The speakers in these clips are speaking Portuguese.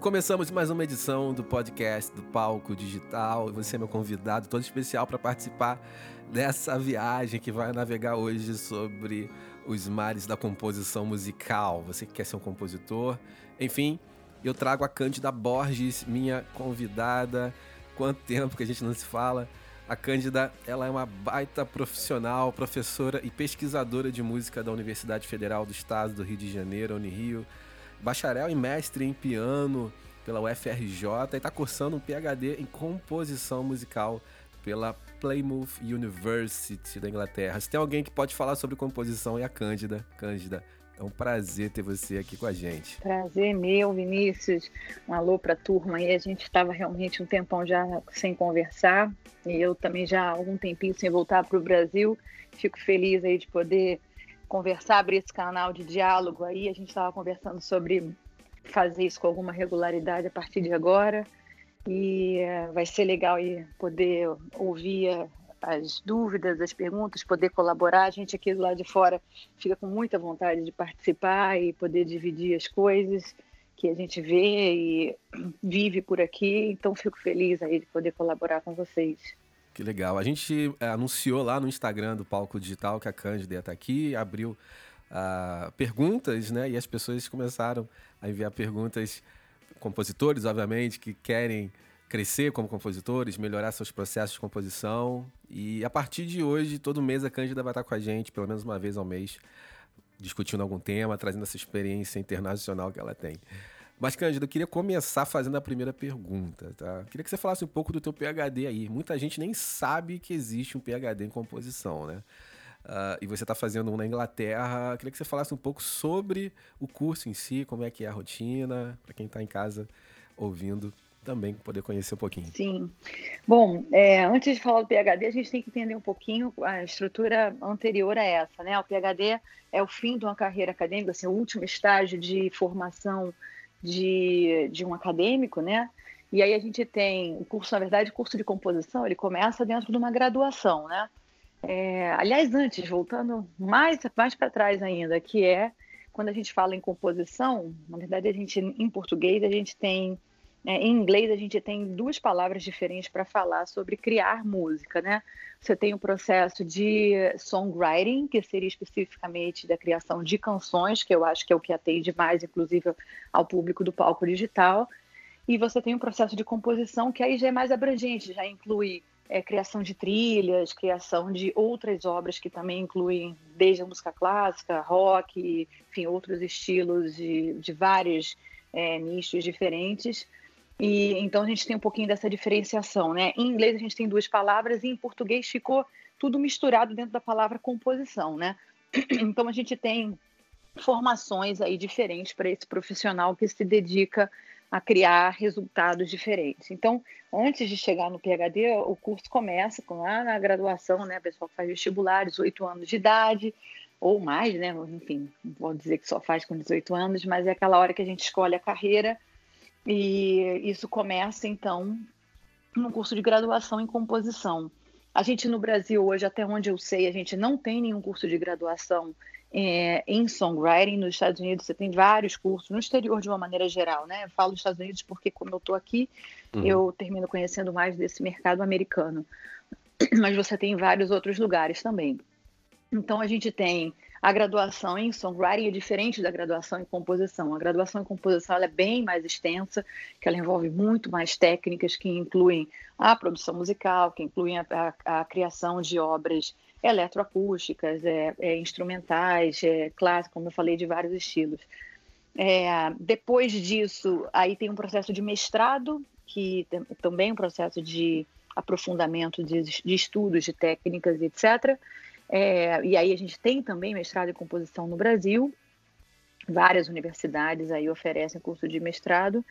Começamos mais uma edição do podcast do Palco Digital. Você é meu convidado todo especial para participar dessa viagem que vai navegar hoje sobre os mares da composição musical. Você que quer ser um compositor, enfim, eu trago a Cândida Borges, minha convidada. Quanto tempo que a gente não se fala? A Cândida, ela é uma baita profissional, professora e pesquisadora de música da Universidade Federal do Estado do Rio de Janeiro, Unirio bacharel e mestre em piano pela UFRJ e está cursando um PhD em composição musical pela Plymouth University da Inglaterra. Se tem alguém que pode falar sobre composição é a Cândida. Cândida, é um prazer ter você aqui com a gente. Prazer meu, Vinícius. Um alô para a turma aí. A gente estava realmente um tempão já sem conversar e eu também já há algum tempinho sem voltar para o Brasil. Fico feliz aí de poder conversar, abrir esse canal de diálogo aí. A gente estava conversando sobre fazer isso com alguma regularidade a partir de agora. E uh, vai ser legal aí poder ouvir as dúvidas, as perguntas, poder colaborar. A gente aqui do lado de fora fica com muita vontade de participar e poder dividir as coisas que a gente vê e vive por aqui. Então fico feliz aí de poder colaborar com vocês. Que legal. A gente é, anunciou lá no Instagram do Palco Digital que a Cândida ia estar aqui, abriu uh, perguntas, né? E as pessoas começaram a enviar perguntas, compositores, obviamente, que querem crescer como compositores, melhorar seus processos de composição. E a partir de hoje, todo mês a Cândida vai estar com a gente, pelo menos uma vez ao mês, discutindo algum tema, trazendo essa experiência internacional que ela tem. Mas, Cândido, eu queria começar fazendo a primeira pergunta, tá? Queria que você falasse um pouco do teu PhD aí. Muita gente nem sabe que existe um PhD em composição, né? Uh, e você está fazendo um na Inglaterra. Queria que você falasse um pouco sobre o curso em si, como é que é a rotina, para quem está em casa ouvindo também poder conhecer um pouquinho. Sim. Bom, é, antes de falar do PhD, a gente tem que entender um pouquinho a estrutura anterior a essa, né? O PhD é o fim de uma carreira acadêmica, assim, o último estágio de formação de, de um acadêmico, né? E aí a gente tem o curso, na verdade, o curso de composição, ele começa dentro de uma graduação, né? É, aliás, antes, voltando mais, mais para trás ainda, que é quando a gente fala em composição, na verdade, a gente, em português, a gente tem, é, em inglês, a gente tem duas palavras diferentes para falar sobre criar música, né? Você tem o processo de songwriting, que seria especificamente da criação de canções, que eu acho que é o que atende mais, inclusive, ao público do palco digital. E você tem o processo de composição, que aí já é mais abrangente, já inclui é, criação de trilhas, criação de outras obras que também incluem desde a música clássica, rock, enfim, outros estilos de, de vários é, nichos diferentes. E então a gente tem um pouquinho dessa diferenciação, né? Em inglês a gente tem duas palavras e em português ficou tudo misturado dentro da palavra composição, né? Então a gente tem formações aí diferentes para esse profissional que se dedica a criar resultados diferentes. Então, antes de chegar no PhD, o curso começa com lá na graduação, né? A pessoa faz vestibulares, 18 anos de idade, ou mais, né? Enfim, vou dizer que só faz com 18 anos, mas é aquela hora que a gente escolhe a carreira e isso começa, então, no curso de graduação em composição. A gente no Brasil, hoje, até onde eu sei, a gente não tem nenhum curso de graduação é, em songwriting. Nos Estados Unidos você tem vários cursos, no exterior de uma maneira geral, né? Eu falo dos Estados Unidos porque, como eu estou aqui, uhum. eu termino conhecendo mais desse mercado americano. Mas você tem vários outros lugares também. Então a gente tem a graduação em songwriting é diferente da graduação em composição. A graduação em composição é bem mais extensa, que ela envolve muito mais técnicas que incluem a produção musical, que incluem a, a, a criação de obras eletroacústicas, é, é, instrumentais, é, clássicas, como eu falei, de vários estilos. É, depois disso, aí tem um processo de mestrado, que também é um processo de aprofundamento de, de estudos, de técnicas, etc., é, e aí a gente tem também mestrado em composição no Brasil. Várias universidades aí oferecem curso de mestrado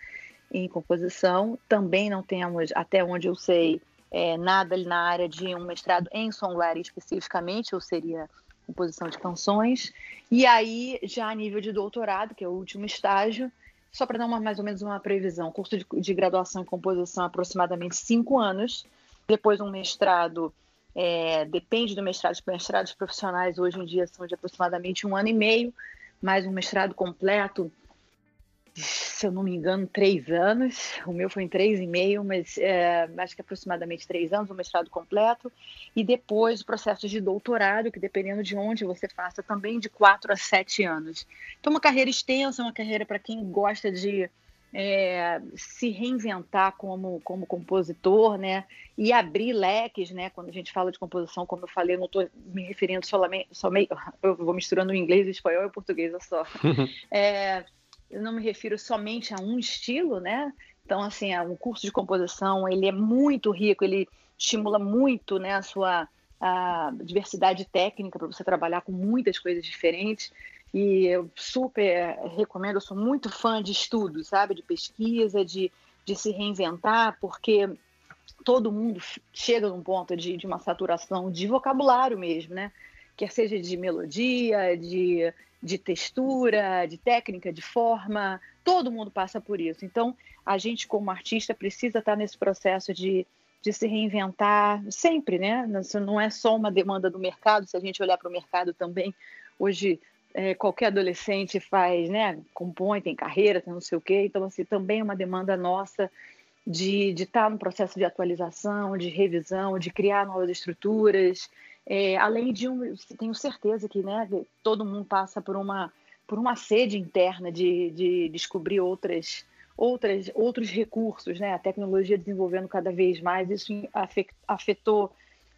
em composição. Também não temos, até onde eu sei, é, nada na área de um mestrado em songwriting especificamente, ou seria composição de canções. E aí, já a nível de doutorado, que é o último estágio, só para dar uma, mais ou menos uma previsão, curso de, de graduação em composição aproximadamente cinco anos, depois um mestrado é, depende do mestrado. Os mestrados profissionais hoje em dia são de aproximadamente um ano e meio, mais um mestrado completo se eu não me engano, três anos. O meu foi em três e meio, mas é, acho que aproximadamente três anos, o mestrado completo. E depois o processo de doutorado, que dependendo de onde você faça, também de quatro a sete anos. Então, uma carreira extensa, uma carreira para quem gosta de é, se reinventar como, como compositor, né? E abrir leques, né? Quando a gente fala de composição, como eu falei, eu não estou me referindo somente, somente, eu vou misturando o inglês, o espanhol e o português só. é, eu não me refiro somente a um estilo, né? Então, assim, um curso de composição, ele é muito rico, ele estimula muito, né, a sua a diversidade técnica para você trabalhar com muitas coisas diferentes. E eu super recomendo, eu sou muito fã de estudos, sabe? De pesquisa, de, de se reinventar, porque todo mundo chega num ponto de, de uma saturação de vocabulário mesmo, né? Quer seja de melodia, de, de textura, de técnica, de forma, todo mundo passa por isso. Então, a gente, como artista, precisa estar nesse processo de, de se reinventar sempre, né? Isso não é só uma demanda do mercado, se a gente olhar para o mercado também, hoje é, qualquer adolescente faz, né? Compõe, tem carreira, tem não sei o quê. Então, assim, também é uma demanda nossa de, estar no processo de atualização, de revisão, de criar novas estruturas. É, além de um, tenho certeza que, né? Todo mundo passa por uma por uma sede interna de, de descobrir outras outras outros recursos, né? A tecnologia desenvolvendo cada vez mais, isso afetou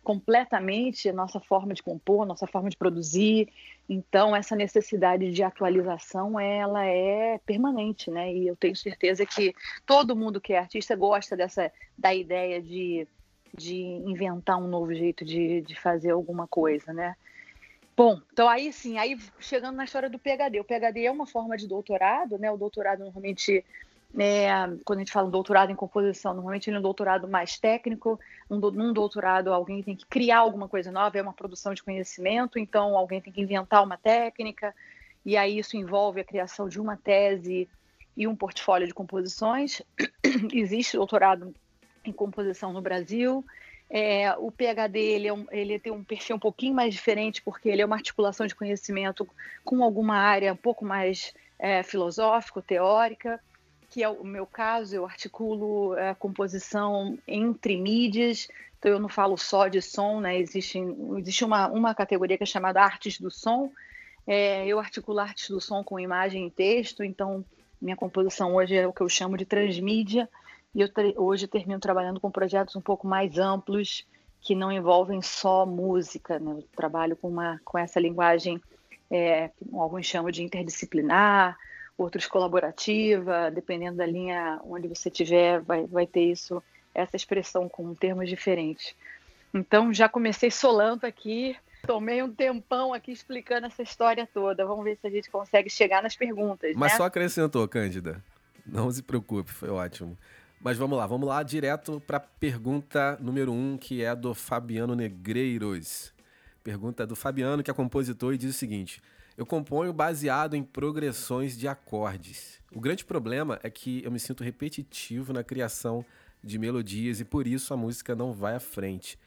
completamente a nossa forma de compor, nossa forma de produzir. Então, essa necessidade de atualização, ela é permanente, né? E eu tenho certeza que todo mundo que é artista gosta dessa da ideia de, de inventar um novo jeito de, de fazer alguma coisa, né? Bom, então aí sim, aí chegando na história do PhD. O PhD é uma forma de doutorado, né? O doutorado normalmente é, quando a gente fala doutorado em composição, normalmente ele é um doutorado mais técnico. Um, num doutorado, alguém tem que criar alguma coisa nova, é uma produção de conhecimento, então alguém tem que inventar uma técnica, e aí isso envolve a criação de uma tese e um portfólio de composições. Existe doutorado em composição no Brasil. É, o PhD ele, é um, ele tem um perfil um pouquinho mais diferente, porque ele é uma articulação de conhecimento com alguma área um pouco mais é, filosófico, teórica que é o meu caso, eu articulo a composição entre mídias, então eu não falo só de som, né? Existe, existe uma, uma categoria que é chamada artes do som, é, eu articulo artes do som com imagem e texto, então minha composição hoje é o que eu chamo de transmídia, e eu hoje termino trabalhando com projetos um pouco mais amplos, que não envolvem só música, né? Eu trabalho com, uma, com essa linguagem, é, alguns chamam de interdisciplinar, outros colaborativa, dependendo da linha onde você tiver, vai, vai ter isso, essa expressão com termos diferentes. Então, já comecei solando aqui, tomei um tempão aqui explicando essa história toda. Vamos ver se a gente consegue chegar nas perguntas. Mas né? só acrescentou, Cândida. Não se preocupe, foi ótimo. Mas vamos lá, vamos lá direto para a pergunta número um, que é do Fabiano Negreiros. Pergunta do Fabiano, que é compositor, e diz o seguinte: eu componho baseado em progressões de acordes. O grande problema é que eu me sinto repetitivo na criação de melodias e por isso a música não vai à frente.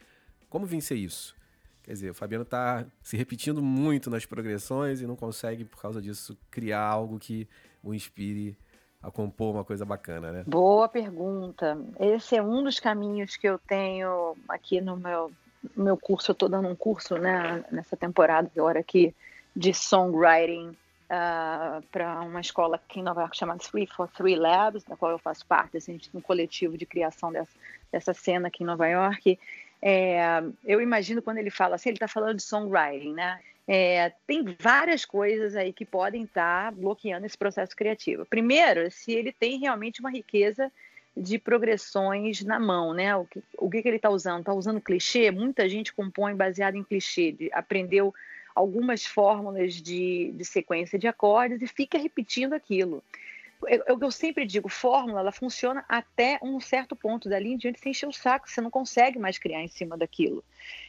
Como vencer isso? Quer dizer, o Fabiano está se repetindo muito nas progressões e não consegue, por causa disso, criar algo que o inspire a compor uma coisa bacana, né? Boa pergunta. Esse é um dos caminhos que eu tenho aqui no meu, meu curso. Eu estou dando um curso né, nessa temporada agora aqui de songwriting uh, ah, para uma escola aqui em Nova York chamada Three for Three Labs, da qual eu faço parte, assim, um coletivo de criação dessa, dessa cena aqui em Nova York. É, eu imagino quando ele fala assim, ele está falando de songwriting, né? É, tem várias coisas aí que podem estar tá bloqueando esse processo criativo. Primeiro, se ele tem realmente uma riqueza de progressões na mão, né? O que, o que, que ele está usando? Está usando clichê? Muita gente compõe baseado em clichê, de, aprendeu algumas fórmulas de, de sequência de acordes e fica repetindo aquilo. Eu, eu sempre digo, fórmula, ela funciona até um certo ponto dali em diante, você enche o saco, você não consegue mais criar em cima daquilo.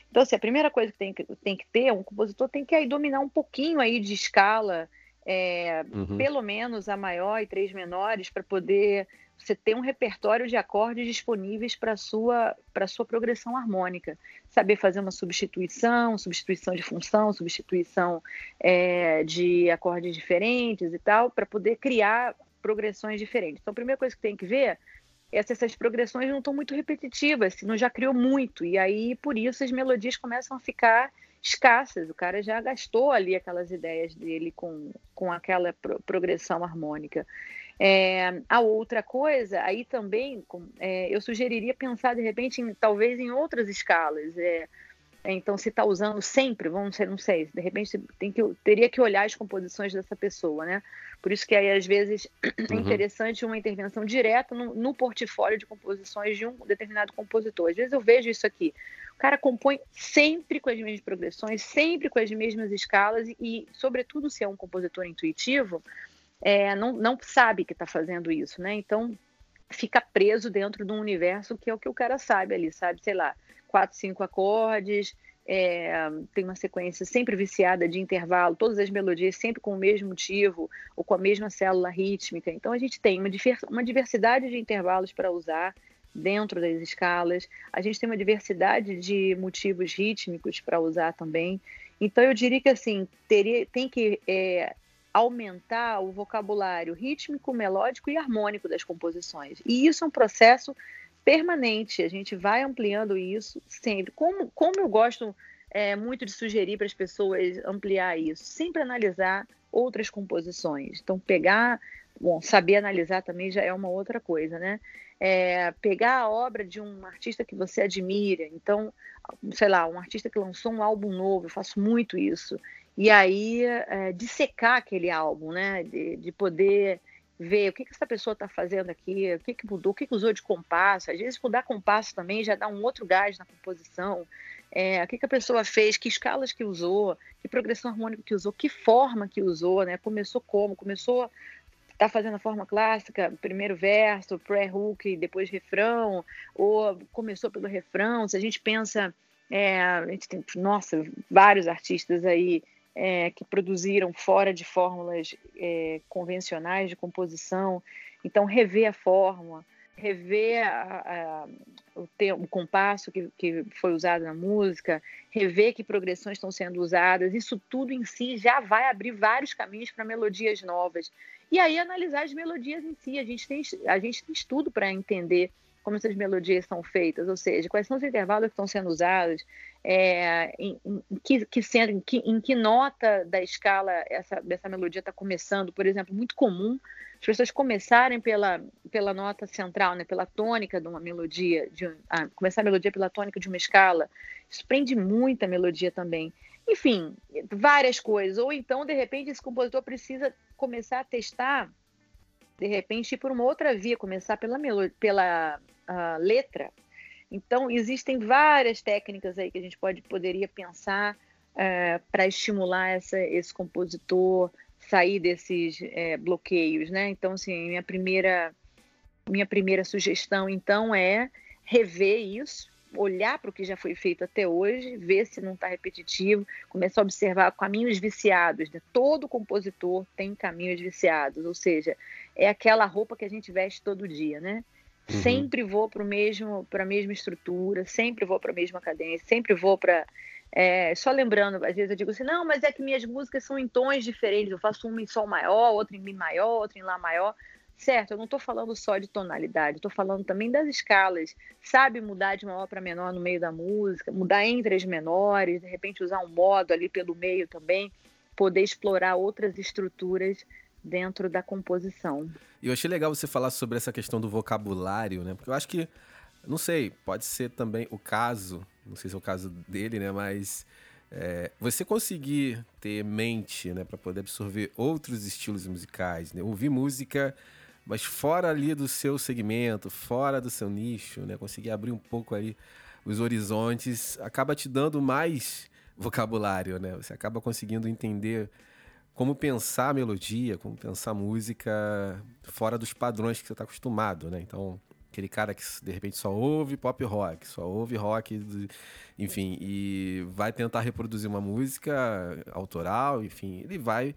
Então, assim, a primeira coisa que tem que, tem que ter, um compositor tem que aí dominar um pouquinho aí de escala, é, uhum. pelo menos a maior e três menores, para poder você ter um repertório de acordes disponíveis para sua, sua progressão harmônica. Saber fazer uma substituição, substituição de função, substituição é, de acordes diferentes e tal, para poder criar progressões diferentes. Então, a primeira coisa que tem que ver é se essas progressões não estão muito repetitivas, se não já criou muito. E aí, por isso, as melodias começam a ficar escassas. O cara já gastou ali aquelas ideias dele com, com aquela pro, progressão harmônica. É, a outra coisa, aí também, é, eu sugeriria pensar de repente, em, talvez em outras escalas. É, então, se está usando sempre, vamos ser, não sei, de repente tem que, teria que olhar as composições dessa pessoa, né? Por isso que aí, às vezes, é uhum. interessante uma intervenção direta no, no, portfólio de composições de um determinado compositor. Às vezes eu vejo isso aqui. O cara compõe sempre com as mesmas progressões, sempre com as mesmas escalas, e, sobretudo, se é um compositor intuitivo, é, não, não sabe que está fazendo isso, né? Então fica preso dentro de um universo que é o que o cara sabe ali, sabe? Sei lá, quatro, cinco acordes, é, tem uma sequência sempre viciada de intervalo, todas as melodias sempre com o mesmo motivo ou com a mesma célula rítmica. Então a gente tem uma, diversidade de intervalos para usar dentro das escalas, a gente tem uma diversidade de motivos rítmicos para usar também. Então eu diria que assim teria, tem que é, aumentar o vocabulário rítmico, melódico e harmônico das composições. E isso é um processo permanente, a gente vai ampliando isso sempre. Como, como eu gosto é, muito de sugerir para as pessoas ampliar isso, sempre analisar outras composições. Então, pegar, bom, saber analisar também já é uma outra coisa, né? É, pegar a obra de um artista que você admira, então, sei lá, um artista que lançou um álbum novo, eu faço muito isso, e aí é, dissecar aquele álbum, né? De, de poder ver o que, que essa pessoa está fazendo aqui, o que, que mudou, o que, que usou de compasso. Às vezes, mudar compasso também já dá um outro gás na composição. É, o que, que a pessoa fez, que escalas que usou, que progressão harmônica que usou, que forma que usou, né? Começou como? Começou tá fazendo a forma clássica, primeiro verso, pré-hook, depois refrão, ou começou pelo refrão. Se a gente pensa, é, a gente tem, nossa, vários artistas aí é, que produziram fora de fórmulas é, convencionais de composição. Então, rever a fórmula, rever a, a, o, o, compasso que, que foi usado na música, rever que progressões estão sendo usadas, isso tudo em si já vai abrir vários caminhos para melodias novas. E aí analisar as melodias em si. A gente tem, a gente tem estudo para entender como essas melodias são feitas, ou seja, quais são os intervalos que estão sendo usados, é, em, em, que, que, em, que, em que nota da escala essa, essa melodia está começando, por exemplo, muito comum as pessoas começarem pela, pela nota central, né, pela tônica de uma melodia, de, ah, começar a melodia pela tônica de uma escala, isso prende muita melodia também. Enfim, várias coisas. Ou então, de repente, esse compositor precisa começar a testar, de repente, ir por uma outra via, começar pela, pela uh, letra. Então, existem várias técnicas aí que a gente pode, poderia pensar uh, para estimular essa, esse compositor sair desses uh, bloqueios, né? Então, assim, minha primeira, minha primeira sugestão, então, é rever isso, olhar para o que já foi feito até hoje, ver se não está repetitivo, começar a observar caminhos viciados. Né? Todo compositor tem caminhos viciados, ou seja, é aquela roupa que a gente veste todo dia, né? Uhum. Sempre vou para mesmo a mesma estrutura, sempre vou para a mesma cadência, sempre vou para é, só lembrando, às vezes eu digo assim, não, mas é que minhas músicas são em tons diferentes. Eu faço uma em sol maior, outra em mi maior, outra em lá maior. Certo, eu não estou falando só de tonalidade, estou falando também das escalas. Sabe mudar de maior para menor no meio da música, mudar entre as menores, de repente usar um modo ali pelo meio também, poder explorar outras estruturas dentro da composição. E eu achei legal você falar sobre essa questão do vocabulário, né? Porque eu acho que, não sei, pode ser também o caso, não sei se é o caso dele, né? Mas é, você conseguir ter mente, né, para poder absorver outros estilos musicais, né? Ouvir música, mas fora ali do seu segmento, fora do seu nicho, né? Conseguir abrir um pouco ali os horizontes, acaba te dando mais vocabulário, né? Você acaba conseguindo entender como pensar a melodia, como pensar a música fora dos padrões que você está acostumado, né? Então, aquele cara que de repente só ouve pop rock, só ouve rock, enfim, e vai tentar reproduzir uma música autoral, enfim, ele vai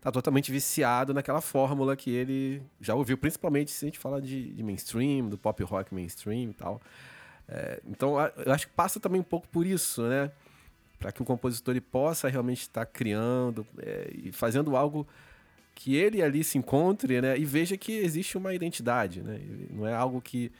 tá totalmente viciado naquela fórmula que ele já ouviu, principalmente se a gente fala de, de mainstream, do pop rock mainstream e tal. É, então, eu acho que passa também um pouco por isso, né? Para que o compositor ele possa realmente estar criando é, e fazendo algo que ele ali se encontre, né? E veja que existe uma identidade, né? Não é algo que,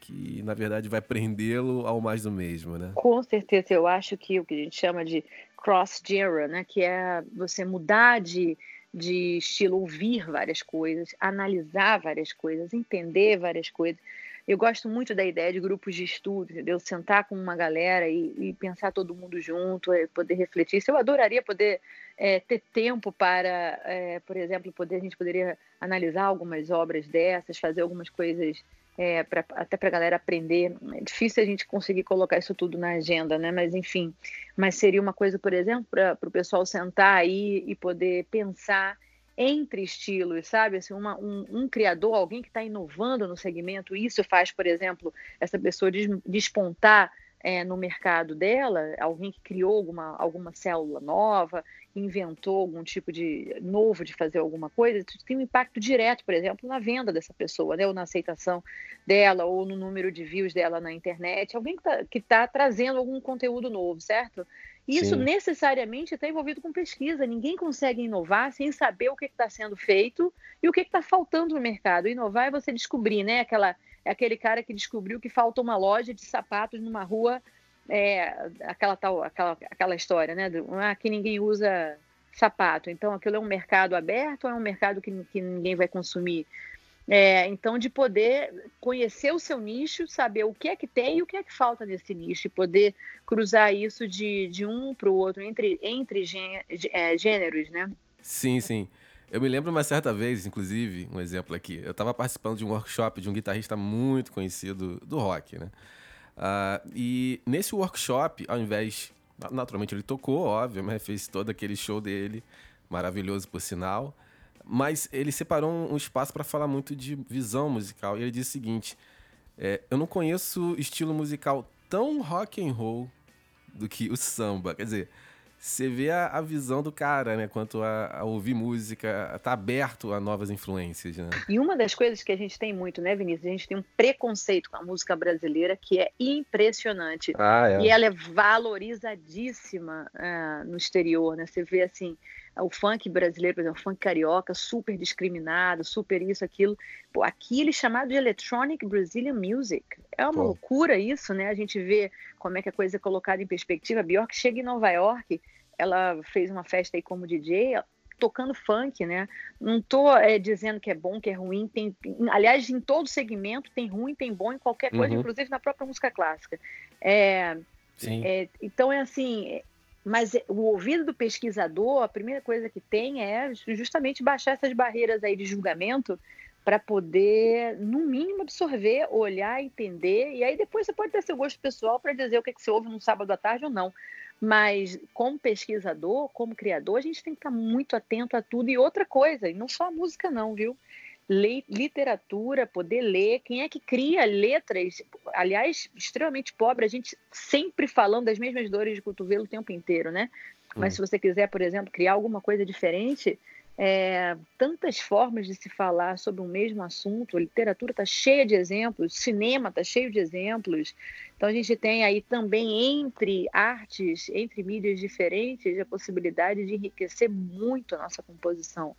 que na verdade, vai prendê-lo ao mais do mesmo, né? Com certeza. Eu acho que o que a gente chama de cross-genre, né? Que é você mudar de, de estilo, ouvir várias coisas, analisar várias coisas, entender várias coisas. Eu gosto muito da ideia de grupos de estudo, entendeu? Sentar com uma galera e, e pensar todo mundo junto, é, poder refletir. Isso eu adoraria poder é, ter tempo para, é, por exemplo, poder a gente poderia analisar algumas obras dessas, fazer algumas coisas é, pra, até para a galera aprender. É difícil a gente conseguir colocar isso tudo na agenda, né? Mas enfim, mas seria uma coisa, por exemplo, para o pessoal sentar aí e poder pensar entre estilos, sabe? Assim, uma, um, um, criador, alguém que está inovando no segmento, isso faz, por exemplo, essa pessoa despontar é, no mercado dela, alguém que criou alguma, alguma célula nova, inventou algum tipo de novo de fazer alguma coisa, tem um impacto direto, por exemplo, na venda dessa pessoa, né? ou na aceitação dela, ou no número de views dela na internet, alguém que está tá trazendo algum conteúdo novo, certo? Isso Sim. necessariamente está envolvido com pesquisa. Ninguém consegue inovar sem saber o que está sendo feito e o que está faltando no mercado. Inovar é você descobrir, né? Aquela, é aquele cara que descobriu que falta uma loja de sapatos numa rua, é, aquela tal, aquela, aquela história, né? Ah, que ninguém usa sapato. Então, aquilo é um mercado aberto ou é um mercado que, que ninguém vai consumir? É, então, de poder conhecer o seu nicho, saber o que é que tem e o que é que falta nesse nicho, e poder cruzar isso de, de um para o outro, entre, entre é, gêneros, né? Sim, sim. Eu me lembro uma certa vez, inclusive, um exemplo aqui. Eu estava participando de um workshop de um guitarrista muito conhecido do rock, né? Uh, e nesse workshop, ao invés. Naturalmente ele tocou, óbvio, mas fez todo aquele show dele, maravilhoso por sinal. Mas ele separou um espaço para falar muito de visão musical. E ele disse o seguinte: é, eu não conheço estilo musical tão rock and roll do que o samba. Quer dizer, você vê a, a, visão do cara, né? Quanto a, a, ouvir música, tá aberto a novas influências, né? E uma das coisas que a gente tem muito, né, Vinícius? A gente tem um preconceito com a música brasileira que é impressionante. Ah, é. E ela é valorizadíssima uh, no exterior, né? Você vê, assim, o funk brasileiro, por exemplo, o funk carioca, super discriminado, super isso, aquilo. Pô, aqui ele é chamado de Electronic Brazilian Music. É uma Pô. loucura isso, né? A gente vê como é que a coisa é colocada em perspectiva. A Bjork chega em Nova York, ela fez uma festa aí como DJ, tocando funk, né? Não tô é, dizendo que é bom, que é ruim. Tem, aliás, em todo segmento tem ruim, tem bom em qualquer coisa, uhum. inclusive na própria música clássica. É, é, então é assim, mas o ouvido do pesquisador, a primeira coisa que tem é justamente baixar essas barreiras aí de julgamento para poder, no mínimo, absorver, olhar, entender, e aí depois você pode ter seu gosto pessoal para dizer o que, é que você ouve no sábado à tarde ou não. Mas como pesquisador, como criador, a gente tem que estar muito atento a tudo. E outra coisa, e não só a música não, viu? Literatura, poder ler, quem é que cria letras, aliás, extremamente pobre, a gente sempre falando das mesmas dores de cotovelo o tempo inteiro, né? Mas hum. se você quiser, por exemplo, criar alguma coisa diferente, é, tantas formas de se falar sobre um mesmo assunto, a literatura está cheia de exemplos, cinema está cheio de exemplos, então a gente tem aí também entre artes, entre mídias diferentes, a possibilidade de enriquecer muito a nossa composição.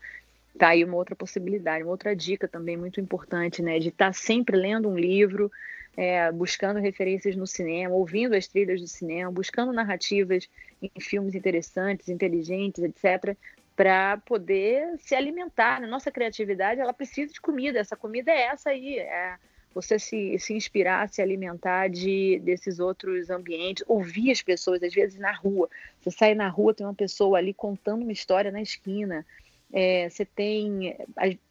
Tá aí uma outra possibilidade, uma outra dica também muito importante, né? De estar tá sempre lendo um livro, é, buscando referências no cinema, ouvindo as trilhas do cinema, buscando narrativas em filmes interessantes, inteligentes, etc., para poder se alimentar. Né? Nossa criatividade ela precisa de comida. Essa comida é essa aí. É você se, se inspirar, se alimentar de desses outros ambientes, ouvir as pessoas, às vezes na rua. Você sai na rua, tem uma pessoa ali contando uma história na esquina. É, você tem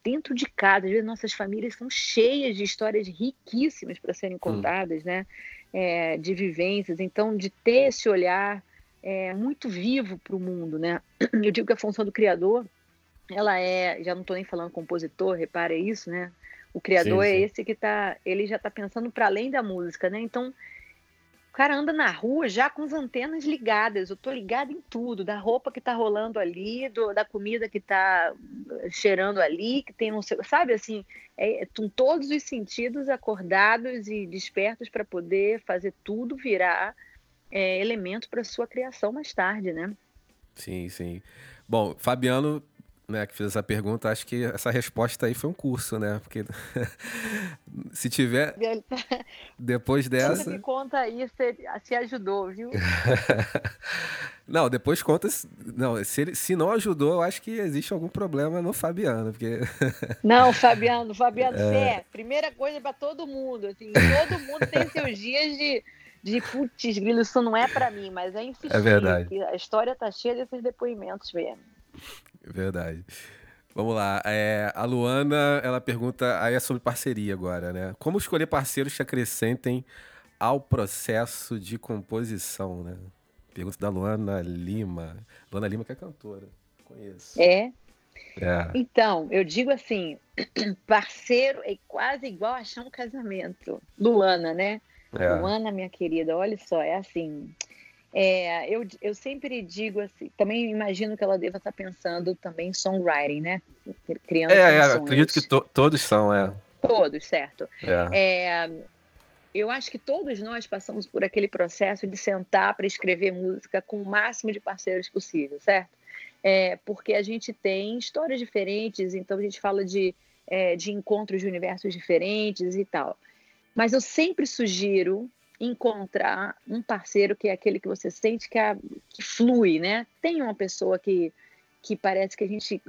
dentro de casa, às vezes nossas famílias são cheias de histórias riquíssimas para serem hum. contadas, hum. né? É, de vivências, então de ter esse olhar é, muito vivo para o mundo, né? Eu digo que a função do criador, ela é, já não estou nem falando compositor, repara isso, né? O criador sim, é sim. é esse que tá, ele já está pensando para além da música, né? Então cara anda na rua já com as antenas ligadas. Eu tô ligada em tudo, da roupa que tá rolando ali, do, da comida que tá eh, cheirando ali, que tem um sabe assim, é, com todos os sentidos acordados e despertos para poder fazer tudo virar é, elemento para sua criação mais tarde, né? Sim, sim. Bom, Fabiano né, que fez essa pergunta, acho que essa resposta aí foi um curso, né? Porque se tiver depois dessa. Você me conta aí se, se ajudou, viu? não, depois conta. Não, se, ele, se não ajudou, eu acho que existe algum problema no Fabiano, porque. não, Fabiano, Fabiano, é... primeira coisa para todo mundo, assim, todo mundo tem seus dias de de putz, grilo, isso não é para mim, mas é insistir. É verdade. A história tá cheia desses depoimentos mesmo. Verdade. Vamos lá. É, a Luana, ela pergunta aí é sobre parceria agora, né? Como escolher parceiros que acrescentem ao processo de composição, né? Pergunta da Luana Lima. Luana Lima que é cantora. Conheço. É. é. Então, eu digo assim, parceiro é quase igual achar um casamento. Luana, né? É. Luana, minha querida, olha só, é assim, é, eu, eu sempre digo assim, também imagino que ela deva estar pensando também em songwriting, né? Criando é, é acredito que to, todos são, é. Todos, certo. É. é. eu acho que todos nós passamos por aquele processo de sentar para escrever música com o máximo de parceiros possível, certo? É, porque a gente tem histórias diferentes, então a gente fala de, é, de encontros de universos diferentes e tal. Mas eu sempre sugiro encontrar um parceiro que é aquele que você sente que, é, que flui, né? Tem uma pessoa que, que parece que a gente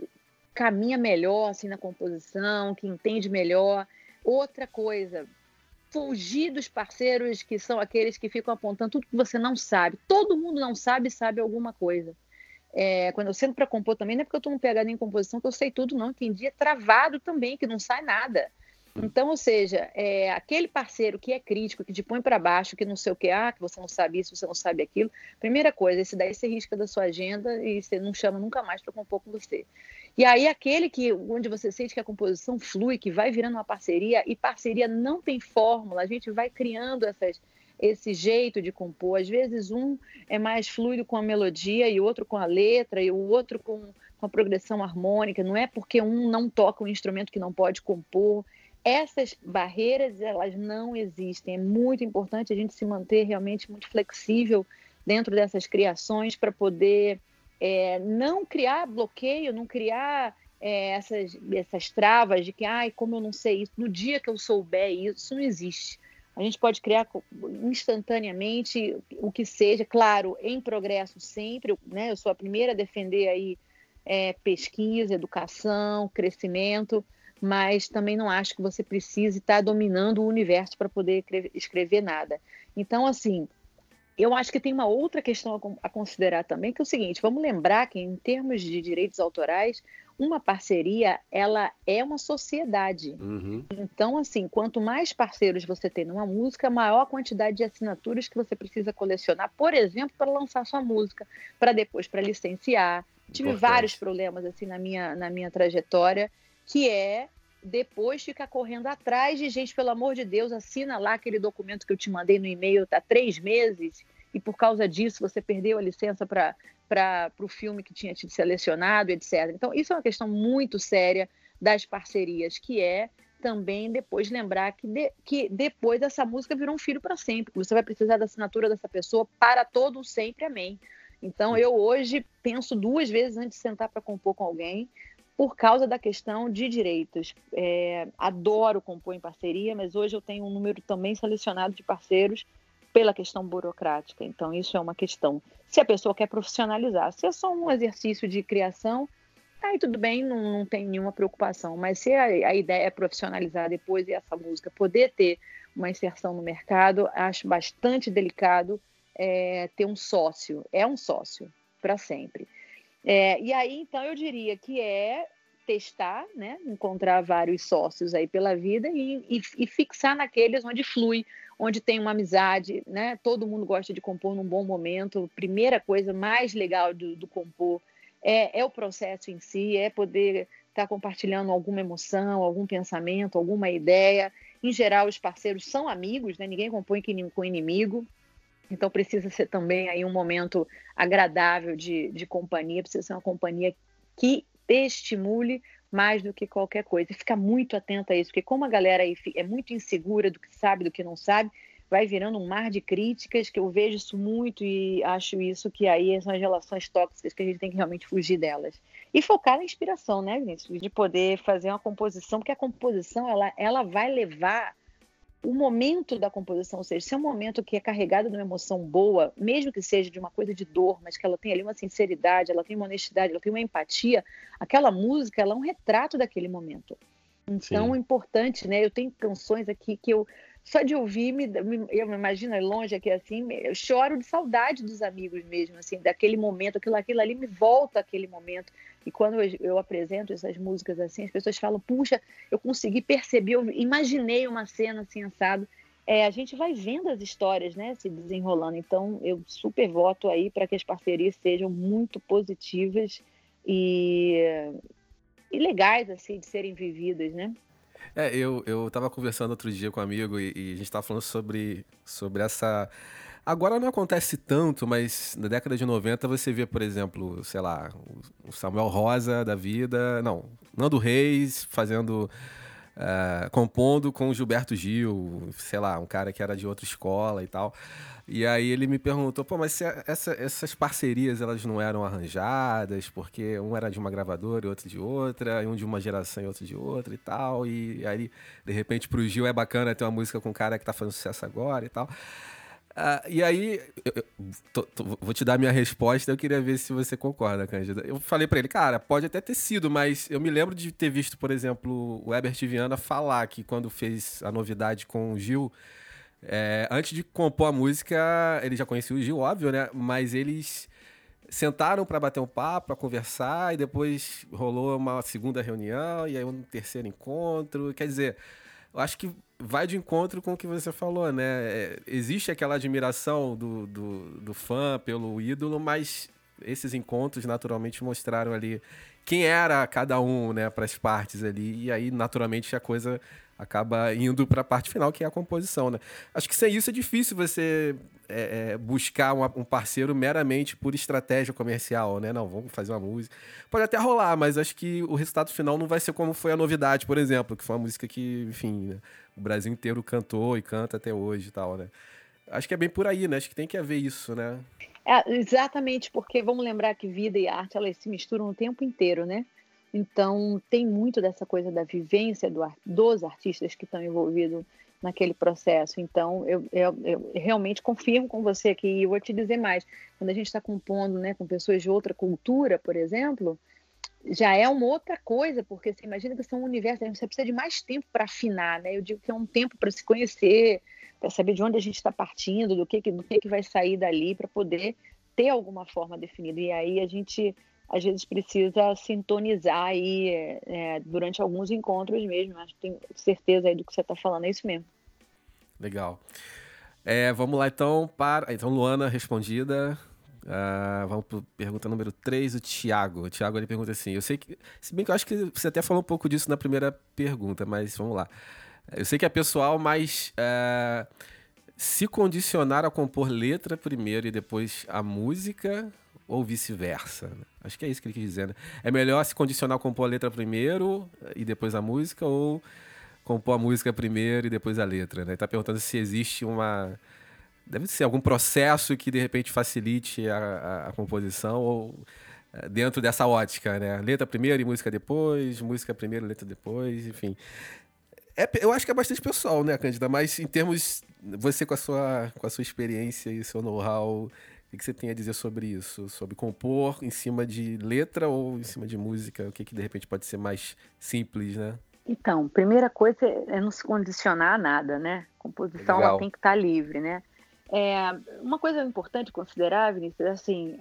caminha melhor assim na composição, que entende melhor. Outra coisa, fugir dos parceiros que são aqueles que ficam apontando tudo que você não sabe. Todo mundo não sabe, sabe alguma coisa. É, quando eu sento para compor também, não é porque eu estou um PhD em composição que eu sei tudo, não. Tem dia travado também, que não sai nada. Então, ou seja, é, aquele parceiro que é crítico, que te põe para baixo, que não sei o que, ah, que você não sabe isso, você não sabe aquilo, primeira coisa, esse daí você risca da sua agenda e você não chama nunca mais para compor com você. E aí, aquele que, onde você sente que a composição flui, que vai virando uma parceria, e parceria não tem fórmula, a gente vai criando essas, esse jeito de compor. Às vezes, um é mais fluido com a melodia, e outro com a letra, e o outro com, com a progressão harmônica. Não é porque um não toca um instrumento que não pode compor essas barreiras elas não existem. É muito importante a gente se manter realmente muito flexível dentro dessas criações para poder é, não criar bloqueio, não criar é, essas, essas travas de que, ai, como eu não sei isso, no dia que eu souber isso, isso não existe. A gente pode criar instantaneamente o que seja, claro, em progresso sempre, né? Eu sou a primeira a defender aí é, pesquisa, educação, crescimento, mas também não acho que você precise estar dominando o universo para poder escrever nada. Então, assim, eu acho que tem uma outra questão a considerar também, que é o seguinte: vamos lembrar que, em termos de direitos autorais, uma parceria ela é uma sociedade. Uhum. Então, assim, quanto mais parceiros você tem numa música, maior a quantidade de assinaturas que você precisa colecionar, por exemplo, para lançar sua música, para depois para licenciar. Tive vários problemas assim na minha, na minha trajetória que é depois ficar correndo atrás de gente, pelo amor de Deus, assina lá aquele documento que eu te mandei no e-mail há três meses e por causa disso você perdeu a licença para o filme que tinha te selecionado, etc. Então, isso é uma questão muito séria das parcerias, que é também depois lembrar que, de, que depois essa música virou um filho para sempre, você vai precisar da assinatura dessa pessoa para todo sempre, amém. Então, eu hoje penso duas vezes antes de sentar para compor com alguém, por causa da questão de direitos. É, adoro compor em parceria, mas hoje eu tenho um número também selecionado de parceiros pela questão burocrática. Então, isso é uma questão. Se a pessoa quer profissionalizar, se é só um exercício de criação, aí tudo bem, não, não tem nenhuma preocupação. Mas se a, a ideia é profissionalizar depois e essa música poder ter uma inserção no mercado, acho bastante delicado é, ter um sócio. É um sócio para sempre. É, e aí, então, eu diria que é testar, né, encontrar vários sócios aí pela vida e, e, e, fixar naqueles onde flui, onde tem uma amizade, né? Todo mundo gosta de compor num bom momento. Primeira coisa mais legal do, do compor é, é, o processo em si, é poder estar tá compartilhando alguma emoção, algum pensamento, alguma ideia. Em geral, os parceiros são amigos, né? Ninguém compõe com inimigo. Então precisa ser também aí um momento agradável de, de companhia, precisa ser uma companhia que estimule mais do que qualquer coisa. E ficar muito atenta a isso, porque como a galera aí é muito insegura do que sabe, do que não sabe, vai virando um mar de críticas, que eu vejo isso muito e acho isso que aí são as relações tóxicas que a gente tem que realmente fugir delas. E focar na inspiração, né, Vinícius? De poder fazer uma composição, porque a composição, ela, ela vai levar o momento da composição, ou seja, se é um momento que é carregado de uma emoção boa, mesmo que seja de uma coisa de dor, mas que ela tem ali uma sinceridade, ela tem uma honestidade, ela tem uma empatia, aquela música ela é um retrato daquele momento. Então, Sim. importante, né? Eu tenho canções aqui que eu só de ouvir, me, eu me imagino longe aqui assim, eu choro de saudade dos amigos mesmo, assim, daquele momento, aquilo, aquilo ali me volta aquele momento. E quando eu, eu apresento essas músicas assim, as pessoas falam, puxa, eu consegui perceber, eu imaginei uma cena assim, assado. É, a gente vai vendo as histórias, né, se desenrolando. Então, eu super voto aí para que as parcerias sejam muito positivas e, e legais, assim, de serem vividas, né? É, eu, eu tava conversando outro dia com um amigo e, e a gente tava falando sobre, sobre essa. Agora não acontece tanto, mas na década de 90 você vê, por exemplo, sei lá, o Samuel Rosa da vida. Não, Nando Reis fazendo uh, compondo com Gilberto Gil, sei lá, um cara que era de outra escola e tal. E aí ele me perguntou, pô, mas essa, essas parcerias elas não eram arranjadas, porque um era de uma gravadora e outro de outra, e um de uma geração e outro de outra e tal. E aí, de repente, pro Gil é bacana ter uma música com um cara que tá fazendo sucesso agora e tal. Uh, e aí, eu, eu tô, tô, vou te dar a minha resposta, eu queria ver se você concorda, Cândida. Eu falei para ele, cara, pode até ter sido, mas eu me lembro de ter visto, por exemplo, o Herbert Viana falar que quando fez a novidade com o Gil, é, antes de compor a música, ele já conhecia o Gil, óbvio, né? Mas eles sentaram para bater um papo, para conversar, e depois rolou uma segunda reunião, e aí um terceiro encontro. Quer dizer, eu acho que vai de encontro com o que você falou, né? É, existe aquela admiração do, do, do fã pelo ídolo, mas esses encontros naturalmente mostraram ali quem era cada um, né, para as partes ali, e aí naturalmente a coisa acaba indo para a parte final, que é a composição, né? Acho que sem isso é difícil você é, é, buscar uma, um parceiro meramente por estratégia comercial, né? Não, vamos fazer uma música. Pode até rolar, mas acho que o resultado final não vai ser como foi a novidade, por exemplo, que foi uma música que, enfim, né? O Brasil inteiro cantou e canta até hoje e tal, né? Acho que é bem por aí, né? Acho que tem que haver isso, né? É, exatamente, porque vamos lembrar que vida e arte elas se misturam o tempo inteiro, né? Então, tem muito dessa coisa da vivência do, dos artistas que estão envolvidos naquele processo. Então, eu, eu, eu, realmente confirmo com você que e vou te dizer mais. Quando a gente está compondo né, com pessoas de outra cultura, por exemplo, já é uma outra coisa, porque você imagina que são um universo, você precisa de mais tempo para afinar, né? Eu digo que é um tempo para se conhecer, para saber de onde a gente está partindo, do que, do que, que vai sair dali, para poder ter alguma forma definida. E aí a gente às vezes precisa sintonizar aí é, durante alguns encontros mesmo. Acho que tenho certeza aí do que você está falando, é isso mesmo. Legal. É, vamos lá então para. Então, Luana respondida. Uh, vamos para pergunta número 3, o Thiago. O Thiago ele pergunta assim: Eu sei que. Se bem que eu acho que você até falou um pouco disso na primeira pergunta, mas vamos lá. Eu sei que é pessoal, mas. Uh, se condicionar a compor letra primeiro e depois a música, ou vice-versa? Acho que é isso que ele quis dizer, né? É melhor se condicionar a compor a letra primeiro e depois a música, ou compor a música primeiro e depois a letra, né? Ele tá perguntando se existe uma... Deve ser algum processo que, de repente, facilite a, a, a composição, ou eh, dentro dessa ótica, né? Letra primeiro e música depois, música primeiro, letra depois, enfim. É, eu acho que é bastante pessoal, né, Cândida? Mas em termos, você com a sua, com a sua experiência e seu know-how o que você tem a dizer sobre isso? Sobre compor em cima de letra ou em cima de música? O que, que de repente pode ser mais simples, né? Então, primeira coisa é não se condicionar a nada, né? Composição ela tem que estar livre, né? É, uma coisa importante considerar, Vinícius, é assim,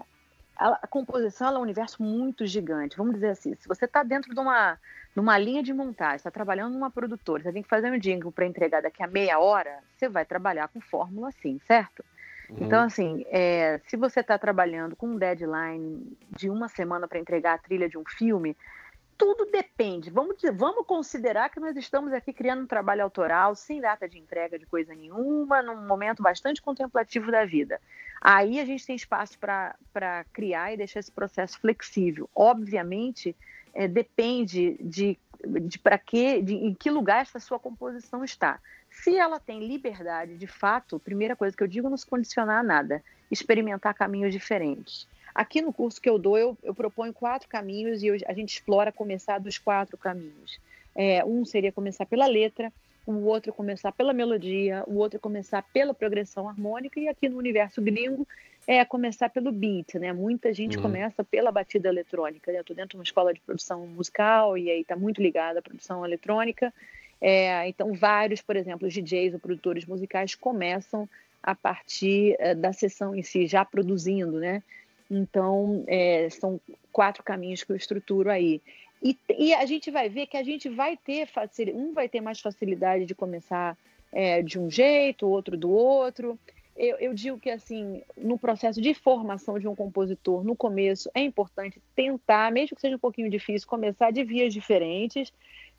a, a composição é um universo muito gigante. Vamos dizer assim, se você está dentro de uma, numa linha de montagem, está trabalhando numa produtora, você tem que fazer um jingle para entregar daqui a meia hora, você vai trabalhar com fórmula assim, certo? Uhum. Então, assim, é, se você está trabalhando com um deadline de uma semana para entregar a trilha de um filme, tudo depende. Vamos, vamos considerar que nós estamos aqui criando um trabalho autoral, sem data de entrega de coisa nenhuma, num momento bastante contemplativo da vida. Aí a gente tem espaço para criar e deixar esse processo flexível. Obviamente, é, depende de de para que, de, em que lugar essa sua composição está. Se ela tem liberdade, de fato, primeira coisa que eu digo é não se condicionar a nada, experimentar caminhos diferentes. Aqui no curso que eu dou, eu, eu proponho quatro caminhos e eu, a gente explora começar dos quatro caminhos. É, um seria começar pela letra, o outro começar pela melodia, o outro começar pela progressão harmônica, e aqui no universo gringo é começar pelo beat, né? Muita gente uhum. começa pela batida eletrônica. Né? Eu estou dentro de uma escola de produção musical e aí está muito ligada à produção eletrônica. É, então, vários, por exemplo, os DJs ou produtores musicais começam a partir é, da sessão em si, já produzindo, né? Então, é, são quatro caminhos que eu estruturo aí. E, e, a gente vai ver que a gente vai ter facilidade, um vai ter mais facilidade de começar é, de um jeito, outro do outro eu, eu, digo que assim, no processo de formação de um compositor, no começo é importante tentar, mesmo que seja um pouquinho difícil, começar de vias diferentes.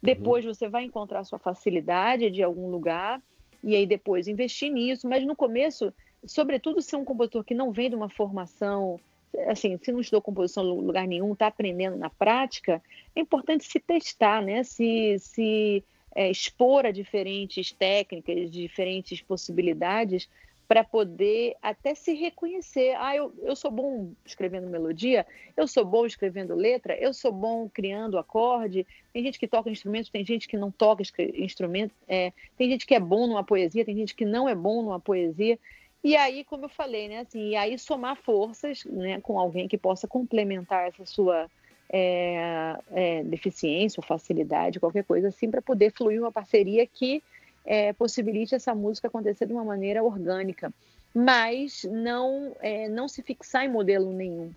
Depois uhum. você vai encontrar sua facilidade de algum lugar e aí depois investir nisso. Mas no começo, sobretudo se é um compositor que não vem de uma formação, assim, se não estudou composição em lugar nenhum, está aprendendo na prática, é importante se testar, né? Se, se é, expor a diferentes técnicas, diferentes possibilidades para poder até se reconhecer. Ah, eu, eu sou bom escrevendo melodia, eu sou bom escrevendo letra, eu sou bom criando acorde. Tem gente que toca instrumento, tem gente que não toca instrumento, é, tem gente que é bom numa poesia, tem gente que não é bom numa poesia. E aí, como eu falei, né, assim, e aí somar forças né, com alguém que possa complementar essa sua é, é, deficiência ou facilidade, qualquer coisa assim, para poder fluir uma parceria que é, possibilite essa música acontecer de uma maneira orgânica, mas não, é, não se fixar em modelo nenhum.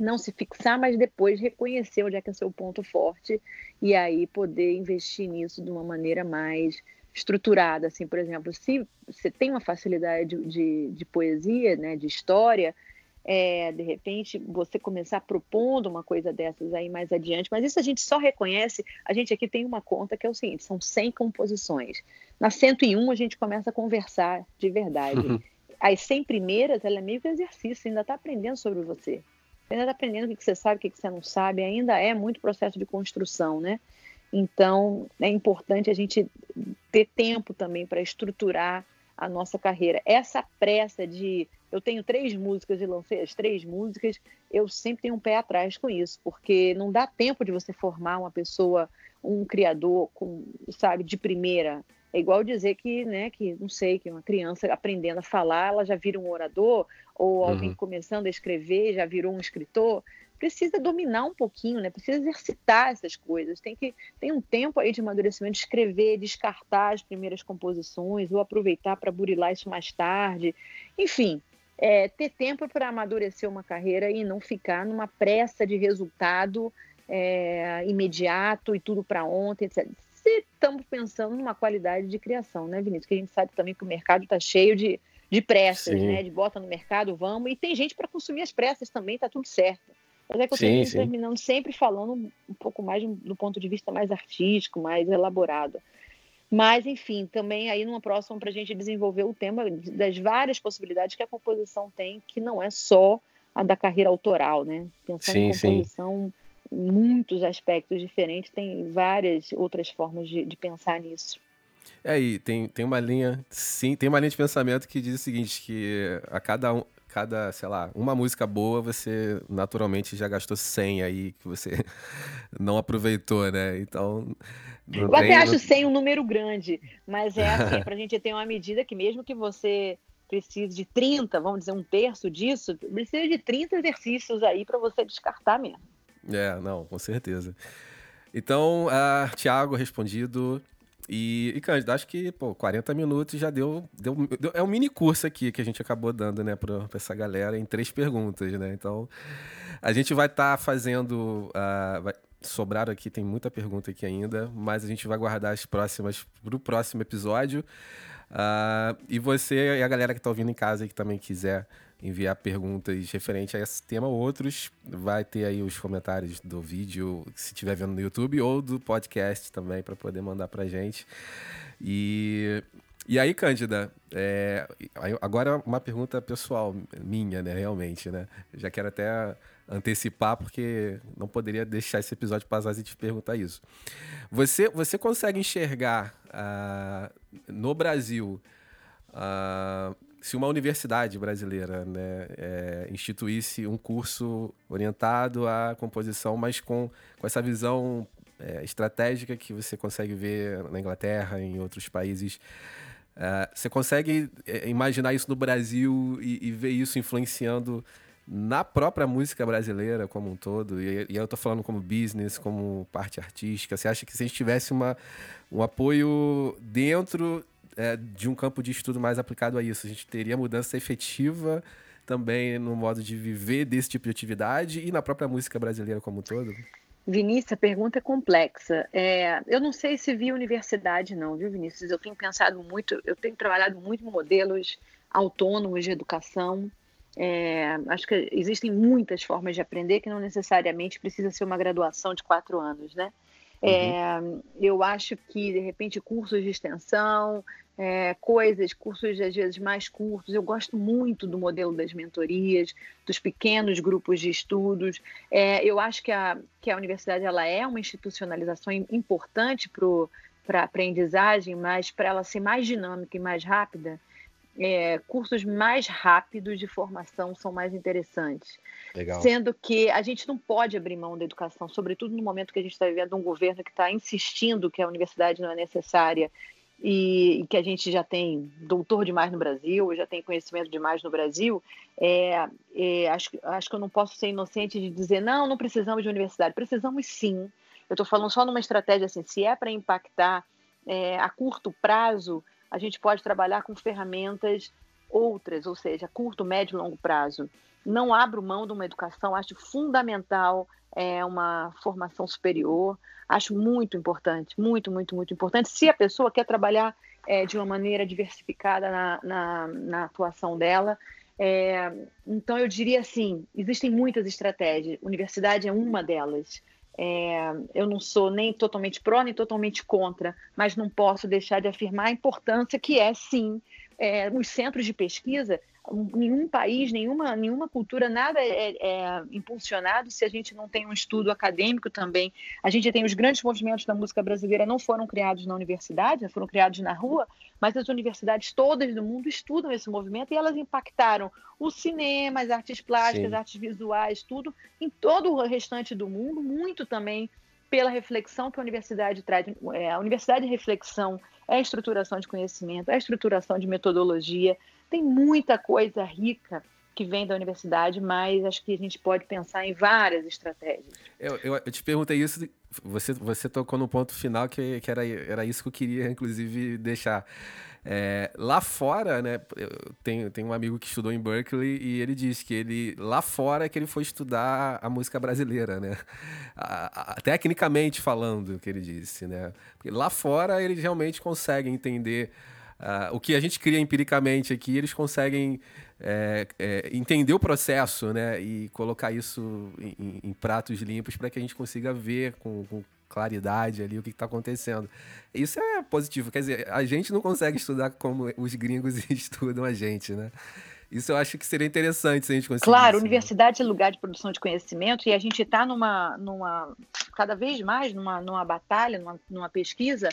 Não se fixar, mas depois reconhecer onde é que é seu ponto forte e aí poder investir nisso de uma maneira mais estruturada. Assim, por exemplo, se você tem uma facilidade de, de, de poesia, né, de história, é, de repente você começar propondo uma coisa dessas aí mais adiante, mas isso a gente só reconhece, a gente aqui tem uma conta que é o seguinte, são 100 composições. Na 101 a gente começa a conversar de verdade. Uhum. As 100 primeiras, ela é meio que exercício, ainda está aprendendo sobre você. Ainda está aprendendo o que você sabe, o que você não sabe, ainda é muito processo de construção, né? Então, é importante a gente ter tempo também para estruturar a nossa carreira. Essa pressa de eu tenho três músicas e lancei as três músicas, eu sempre tenho um pé atrás com isso, porque não dá tempo de você formar uma pessoa, um criador, com, sabe, de primeira. É igual dizer que, né, que não sei, que uma criança aprendendo a falar, ela já vira um orador, ou alguém uhum. começando a escrever já virou um escritor. Precisa dominar um pouquinho, né? Precisa exercitar essas coisas. Tem que tem um tempo aí de amadurecimento, de escrever, descartar as primeiras composições, ou aproveitar para burilar isso mais tarde. Enfim, é, ter tempo para amadurecer uma carreira e não ficar numa pressa de resultado é, imediato e tudo para ontem, etc. Se estamos pensando numa qualidade de criação, né, Vinícius? Que a gente sabe também que o mercado está cheio de, de pressas, sim. né? De bota no mercado, vamos. E tem gente para consumir as pressas também, está tudo certo. Mas é que eu estou terminando sempre falando um pouco mais do ponto de vista mais artístico, mais elaborado. Mas, enfim, também aí numa próxima para a gente desenvolver o tema das várias possibilidades que a composição tem, que não é só a da carreira autoral, né? Pensando sim, em composição, sim. muitos aspectos diferentes, tem várias outras formas de, de pensar nisso. É, e tem, tem uma linha, sim, tem uma linha de pensamento que diz o seguinte, que a cada um, cada, sei lá, uma música boa, você naturalmente já gastou 100 aí que você não aproveitou, né? Então, eu tem, até acho 100 um número grande, mas é assim, para a gente ter uma medida que mesmo que você precise de 30, vamos dizer um terço disso, precisa de 30 exercícios aí para você descartar mesmo. É, não, com certeza. Então, uh, Tiago, respondido. E, e Cândido, acho que, pô, 40 minutos já deu, deu, deu, É um mini curso aqui que a gente acabou dando, né, para essa galera em três perguntas, né? Então, a gente vai estar tá fazendo. Uh, vai, sobraram aqui, tem muita pergunta aqui ainda, mas a gente vai guardar as próximas para o próximo episódio. Uh, e você e a galera que está ouvindo em casa e que também quiser enviar perguntas referentes a esse tema ou outros, vai ter aí os comentários do vídeo, se estiver vendo no YouTube, ou do podcast também, para poder mandar para gente. E E aí, Cândida, é, agora uma pergunta pessoal minha, né, realmente, né? Já quero até antecipar, porque não poderia deixar esse episódio passar sem te perguntar isso. Você, você consegue enxergar uh, no Brasil uh, se uma universidade brasileira né, é, instituísse um curso orientado à composição, mas com, com essa visão é, estratégica que você consegue ver na Inglaterra, em outros países. Uh, você consegue é, imaginar isso no Brasil e, e, ver isso influenciando na própria música brasileira como um todo? E, e eu estou falando como business, como parte artística. Você acha que se a gente tivesse uma, um apoio dentro é, de um campo de estudo mais aplicado a isso, a gente teria mudança efetiva também no modo de viver desse tipo de atividade e na própria música brasileira como um todo? Vinícius, a pergunta é complexa. É, eu não sei se via universidade, não, viu, Vinícius? Eu tenho pensado muito, eu tenho trabalhado muito em modelos autônomos de educação. É, acho que existem muitas formas de aprender que não necessariamente precisa ser uma graduação de quatro anos, né? É, uhum. eu acho que, de repente, cursos de extensão, é, coisas, cursos às vezes mais curtos. Eu gosto muito do modelo das mentorias, dos pequenos grupos de estudos. É, eu acho que a, que a universidade ela é uma institucionalização importante para a aprendizagem, mas para ela ser mais dinâmica e mais rápida, é, cursos mais rápidos de formação são mais interessantes. Legal. Sendo que a gente não pode abrir mão da educação, sobretudo no momento que a gente está vivendo um governo que está insistindo que a universidade não é necessária e, que a gente já tem doutor demais no Brasil, já tem conhecimento demais no Brasil, é, é, acho, acho que eu não posso ser inocente de dizer não, não precisamos de universidade. Precisamos sim. Eu estou falando só numa estratégia assim, se é para impactar é, a curto prazo, a gente pode trabalhar com ferramentas outras, ou seja, curto, médio e longo prazo. Não abro mão de uma educação, acho fundamental é, uma formação superior, acho muito importante, muito, muito, muito importante. Se a pessoa quer trabalhar é, de uma maneira diversificada na, na, na atuação dela, é, então eu diria assim: existem muitas estratégias, universidade é uma delas. É, eu não sou nem totalmente pró nem totalmente contra, mas não posso deixar de afirmar a importância que é, sim, é, os centros de pesquisa nenhum país, nenhuma, nenhuma cultura, nada é, é, impulsionado se a gente não tem um estudo acadêmico também. A gente tem os grandes movimentos da música brasileira, não foram criados na universidade, foram criados na rua, mas as universidades todas do mundo estudam esse movimento e elas impactaram o cinema, as artes plásticas, Sim. artes visuais, tudo, em todo o restante do mundo, muito também pela reflexão que a universidade traz. É, a universidade de reflexão é estruturação de conhecimento, é a estruturação de metodologia, tem muita coisa rica que vem da universidade, mas acho que a gente pode pensar em várias estratégias. Eu, eu, eu te perguntei isso, você, você tocou no ponto final que, que era, era isso que eu queria, inclusive, deixar. É, lá fora, né, eu tenho, um amigo que estudou em Berkeley e ele disse que ele lá fora é que ele foi estudar a música brasileira, né? A, a, tecnicamente falando, que ele disse, né? Porque lá fora eles realmente conseguem entender Uh, o que a gente cria empiricamente aqui, eles conseguem é, é, entender o processo né, e colocar isso em, em pratos limpos para que a gente consiga ver com, com claridade ali o que está acontecendo. Isso é positivo. Quer dizer, a gente não consegue estudar como os gringos estudam a gente, né? Isso eu acho que seria interessante se a gente conseguir. Claro, isso, universidade né? é lugar de produção de conhecimento e a gente está numa, numa, cada vez mais numa, numa batalha, numa, numa pesquisa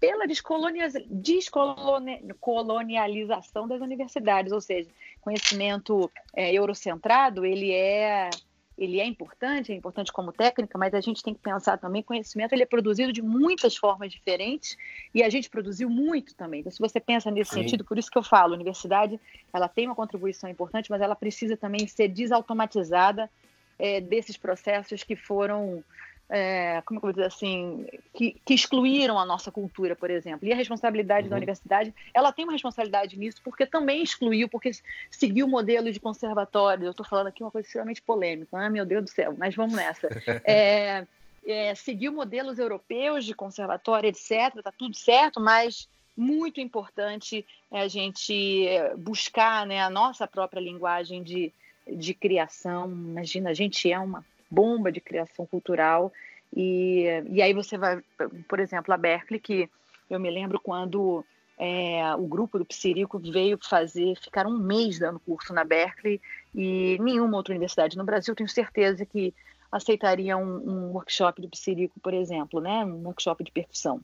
pela descolonialização das universidades, ou seja, conhecimento é, eurocentrado, ele é ele é importante, é importante como técnica, mas a gente tem que pensar também conhecimento ele é produzido de muitas formas diferentes e a gente produziu muito também. Então, se você pensa nesse Sim. sentido, por isso que eu falo, a universidade ela tem uma contribuição importante, mas ela precisa também ser desautomatizada é, desses processos que foram é, como eu vou dizer assim, que, que, excluíram a nossa cultura, por exemplo. E a responsabilidade uhum. da universidade, ela tem uma responsabilidade nisso, porque também excluiu, porque seguiu o modelo de conservatório. Eu estou falando aqui uma coisa extremamente polêmica, ah, meu Deus do céu, mas vamos nessa. É, é, seguiu modelos europeus de conservatório, etc., está tudo certo, mas muito importante é a gente buscar né, a nossa própria linguagem de, de criação. Imagina, a gente é uma bomba de criação cultural. E, e aí você vai, por exemplo, a Berkeley, que eu me lembro quando é, o grupo do Psirico veio fazer, ficar um mês dando curso na Berkeley e nenhuma outra universidade no Brasil, tenho certeza que aceitaria um, um workshop do Psirico, por exemplo, né? um workshop de percussão.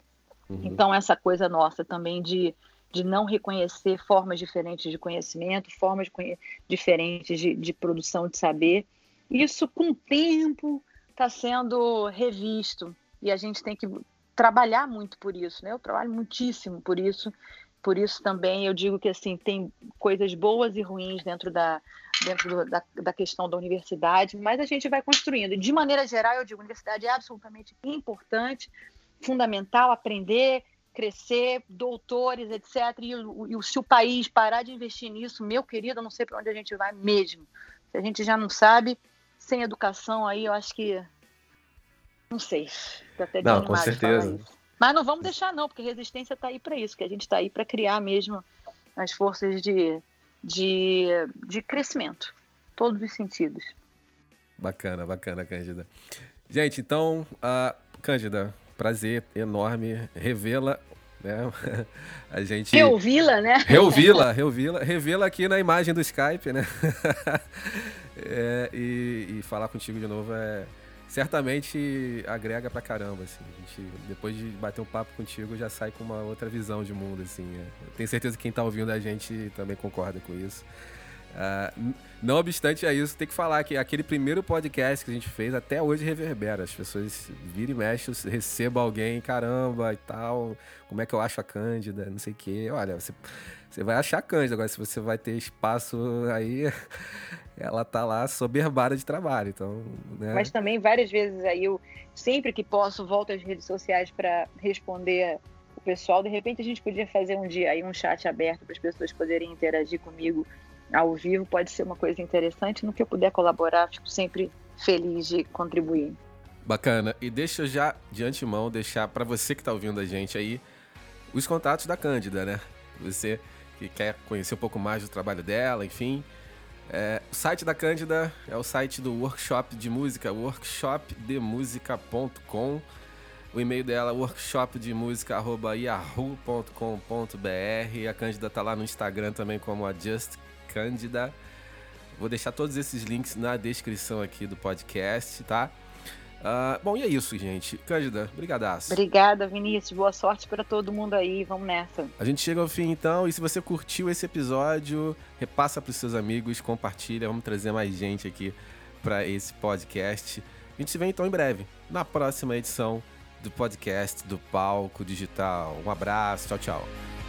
Uhum. Então, essa coisa nossa também de, de não reconhecer formas diferentes de conhecimento, formas de, diferentes de, de produção de saber, isso com o tempo está sendo revisto e a gente tem que trabalhar muito por isso, né? Eu trabalho muitíssimo por isso. Por isso também eu digo que assim tem coisas boas e ruins dentro da dentro do, da, da questão da universidade, mas a gente vai construindo. De maneira geral, eu digo, a universidade é absolutamente importante, fundamental aprender, crescer, doutores, etc. E, e, se o país parar de investir nisso, meu querido, eu não sei para onde a gente vai mesmo. Se a gente já não sabe, sem educação aí, eu acho que não sei. Tô até não, com certeza. Mas não vamos deixar não, porque resistência está aí para isso, que a gente está aí para criar mesmo as forças de, de, de crescimento, todos os sentidos. Bacana, bacana, Cândida. Gente, então, a Cândida, prazer enorme revê-la né? A gente reouvi-la, né? Reouvi-la, reouvi-la, revê-la aqui na imagem do Skype, né? é, e, e, falar contigo de novo é certamente agrega pra caramba, assim. A gente, depois de bater um papo contigo, já sai com uma outra visão de mundo, assim. É. Tenho certeza que quem tá ouvindo a gente também concorda com isso. Uh, não obstante é isso, tem que falar que aquele primeiro podcast que a gente fez até hoje reverbera. As pessoas viram e mexem, recebam alguém, caramba e tal. Como é que eu acho a Cândida? Não sei o quê. Olha, você, você vai achar a Cândida. Agora, se você vai ter espaço aí, ela tá lá soberbada de trabalho. Então, né? Mas também várias vezes aí eu, sempre que posso, volto às redes sociais para responder o pessoal. De repente a gente podia fazer um dia aí um chat aberto para as pessoas poderem interagir comigo ao vivo pode ser uma coisa interessante. No que eu puder colaborar, fico sempre feliz de contribuir. Bacana. E deixa eu já de antemão deixar para você que está ouvindo a gente aí os contatos da Cândida, né? Você que quer conhecer um pouco mais do trabalho dela, enfim. É, o site da Cândida é o site do Workshop de Música, workshopdemusica.com. O e-mail dela é workshopdemusica.yahoo.com.br. A Cândida tá lá no Instagram também como a Just Cândida. Vou deixar todos esses links na descrição aqui do podcast, tá? Uh, bom, e é isso, gente. Cândida, brigadaço. Obrigada, Vinícius. Boa sorte para todo mundo aí. Vamos nessa. A gente chega ao fim, então. E se você curtiu esse episódio, repassa para os seus amigos, compartilha. Vamos trazer mais gente aqui para esse podcast. A gente se vê, então, em breve, na próxima edição do podcast do Palco Digital. Um abraço. Tchau, tchau.